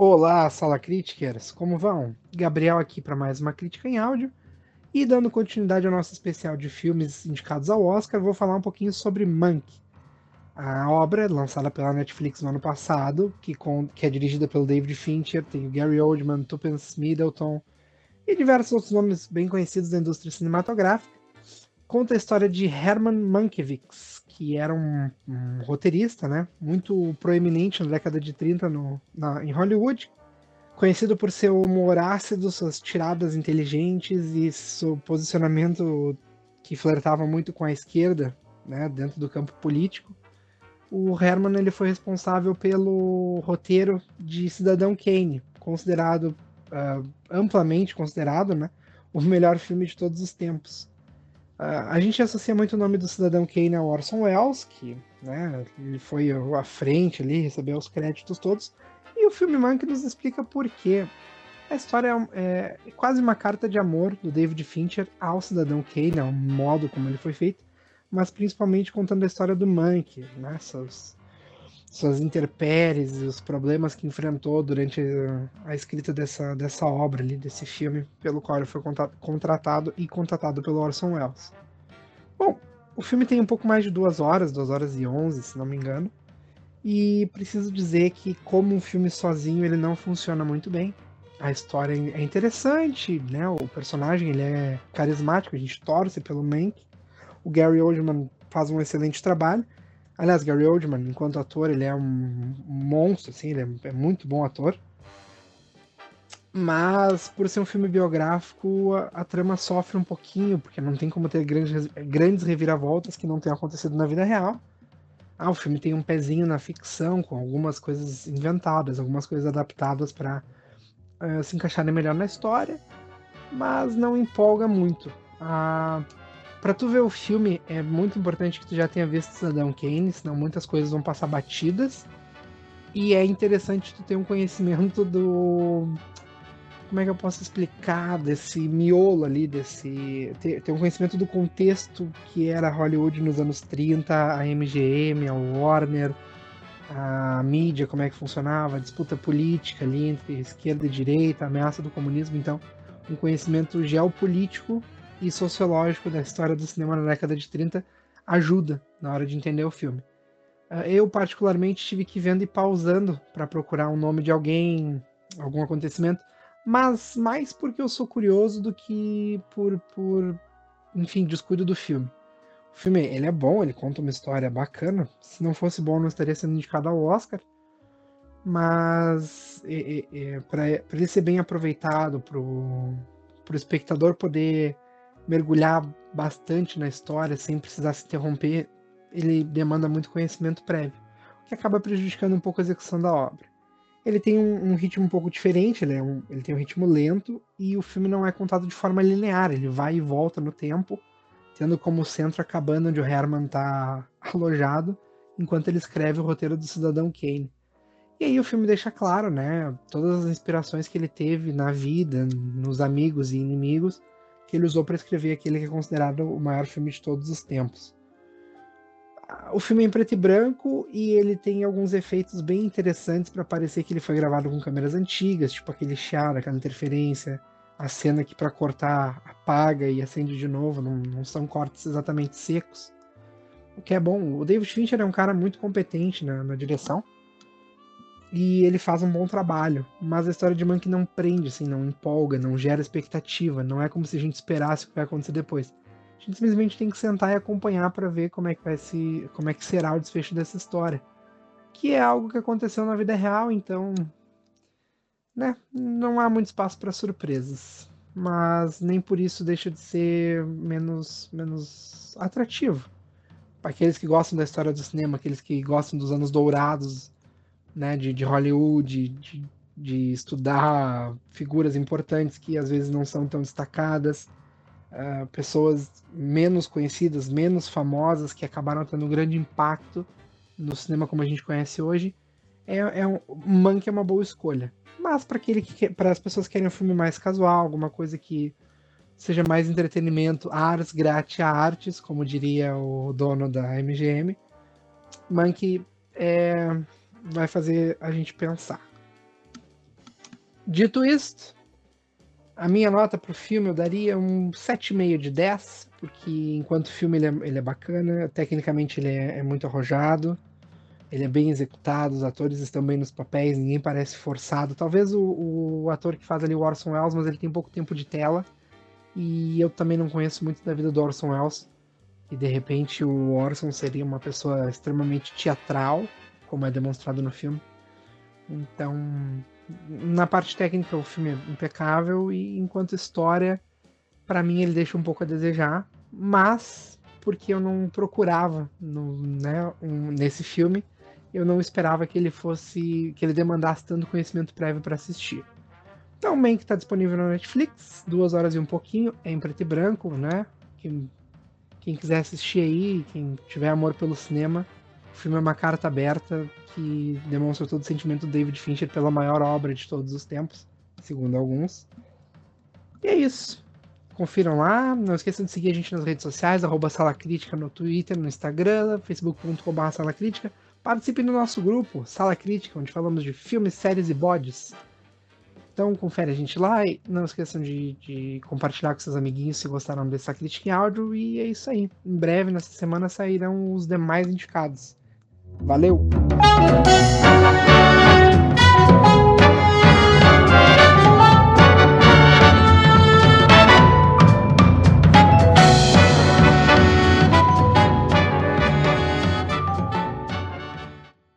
Olá, Sala Criticers, como vão? Gabriel aqui para mais uma crítica em áudio. E dando continuidade ao nosso especial de filmes indicados ao Oscar, vou falar um pouquinho sobre Monk. A obra, lançada pela Netflix no ano passado, que, com, que é dirigida pelo David Fincher, tem o Gary Oldman, Tuppence Middleton e diversos outros nomes bem conhecidos da indústria cinematográfica, conta a história de Herman Mankiewicz, que era um, um, roteirista, né, muito proeminente na década de 30 no, na, em Hollywood, conhecido por seu humor ácido, suas tiradas inteligentes e seu posicionamento que flertava muito com a esquerda, né, dentro do campo político. O Herman ele foi responsável pelo roteiro de Cidadão Kane, considerado uh, amplamente considerado, né, o melhor filme de todos os tempos. A gente associa muito o nome do Cidadão Kane ao Orson Welles, que né, ele foi à frente ali, recebeu os créditos todos, e o filme Monk nos explica por quê. A história é, é, quase uma carta de amor do David Fincher ao Cidadão Kane, ao modo como ele foi feito, mas principalmente contando a história do Monk, né, suas, suas interpéries e os problemas que enfrentou durante a, a, escrita dessa, dessa obra ali, desse filme, pelo qual ele foi contratado e contratado pelo Orson Welles. Bom, o filme tem um pouco mais de duas horas, duas horas e onze, se não me engano. E preciso dizer que, como um filme sozinho, ele não funciona muito bem. A história é interessante, né? O personagem ele é carismático, a gente torce pelo Mank. O Gary Oldman faz um excelente trabalho. Aliás, Gary Oldman, enquanto ator, ele é um monstro, assim, ele é, muito bom ator. Mas, por ser um filme biográfico, a, a, trama sofre um pouquinho, porque não tem como ter grandes, grandes reviravoltas que não tenham acontecido na vida real. Ah, o filme tem um pezinho na ficção, com algumas coisas inventadas, algumas coisas adaptadas para uh, eh, se encaixarem melhor na história, mas não empolga muito. Ah, para tu ver o filme, é muito importante que tu já tenha visto Cidadão Kane, senão muitas coisas vão passar batidas. E é interessante tu ter um conhecimento do como é que eu posso explicar desse miolo ali, desse. Ter, ter, um conhecimento do contexto que era Hollywood nos anos 30, a MGM, a Warner, a mídia, como é que funcionava, a disputa política ali entre esquerda e direita, a ameaça do comunismo. Então, um conhecimento geopolítico e sociológico da história do cinema na década de 30 ajuda na hora de entender o filme. Ah, eu, particularmente, tive que vendo e pausando para procurar um nome de alguém, algum acontecimento mas mais porque eu sou curioso do que por, por enfim, descuido do filme. O filme, ele é bom, ele conta uma história bacana. Se não fosse bom, não estaria sendo indicado ao Oscar. Mas é, é para ele ser bem aproveitado, para o espectador poder mergulhar bastante na história sem precisar se interromper, ele demanda muito conhecimento prévio, o que acaba prejudicando um pouco a execução da obra ele tem um, um, ritmo um pouco diferente, ele, é um, ele tem um ritmo lento e o filme não é contado de forma linear, ele vai e volta no tempo, tendo como centro a cabana onde o Herman está alojado, enquanto ele escreve o roteiro do Cidadão Kane. E aí o filme deixa claro, né, todas as inspirações que ele teve na vida, nos amigos e inimigos, que ele usou para escrever aquele que é considerado o maior filme de todos os tempos o filme é em preto e branco e ele tem alguns efeitos bem interessantes para parecer que ele foi gravado com câmeras antigas, tipo aquele chiado, aquela interferência, a cena que para cortar apaga e acende de novo, não, não, são cortes exatamente secos. O que é bom. O David Fincher é um cara muito competente na, na direção e ele faz um bom trabalho, mas a história de Monkey não prende, assim, não empolga, não gera expectativa, não é como se a gente esperasse o que vai acontecer depois a gente simplesmente tem que sentar e acompanhar para ver como é que vai se, como é que será o desfecho dessa história, que é algo que aconteceu na vida real, então, né, não há muito espaço para surpresas, mas nem por isso deixa de ser menos menos atrativo. Para aqueles que gostam da história do cinema, aqueles que gostam dos anos dourados, né, de, de Hollywood, de, de estudar figuras importantes que às vezes não são tão destacadas uh, pessoas menos conhecidas, menos famosas, que acabaram tendo um grande impacto no cinema como a gente conhece hoje, é, é um, Monk é uma boa escolha. Mas para aquele que para as pessoas que querem um filme mais casual, alguma coisa que seja mais entretenimento, ars gratia artes, como diria o dono da MGM, Monk é, vai fazer a gente pensar. Dito isto, a minha nota para o filme eu daria um 7,5 de 10, porque enquanto filme ele é, ele é bacana, tecnicamente ele é, é, muito arrojado, ele é bem executado, os atores estão bem nos papéis, ninguém parece forçado. Talvez o, o ator que faz ali o Orson Welles, mas ele tem pouco tempo de tela, e eu também não conheço muito da vida do Orson Welles, e de repente o Orson seria uma pessoa extremamente teatral, como é demonstrado no filme. Então, na parte técnica o filme é impecável e enquanto história, para mim ele deixa um pouco a desejar, mas porque eu não procurava no, né, um, nesse filme, eu não esperava que ele fosse, que ele demandasse tanto conhecimento prévio para assistir. Então, o que está disponível na Netflix, duas horas e um pouquinho, é em preto e branco, né? Quem, quem quiser assistir aí, quem tiver amor pelo cinema, o filme é uma carta aberta que demonstra todo o sentimento do David Fincher pela maior obra de todos os tempos, segundo alguns. E é isso. Confiram lá. Não esqueçam de seguir a gente nas redes sociais, arroba Sala Crítica no Twitter, no Instagram, facebook.com.br Sala. Participe do nosso grupo, Sala Crítica, onde falamos de filmes, séries e bodes. Então confere a gente lá e não esqueçam de, de, compartilhar com seus amiguinhos se gostaram dessa crítica em áudio. E é isso aí. Em breve, nessa semana, sairão os demais indicados. Valeu!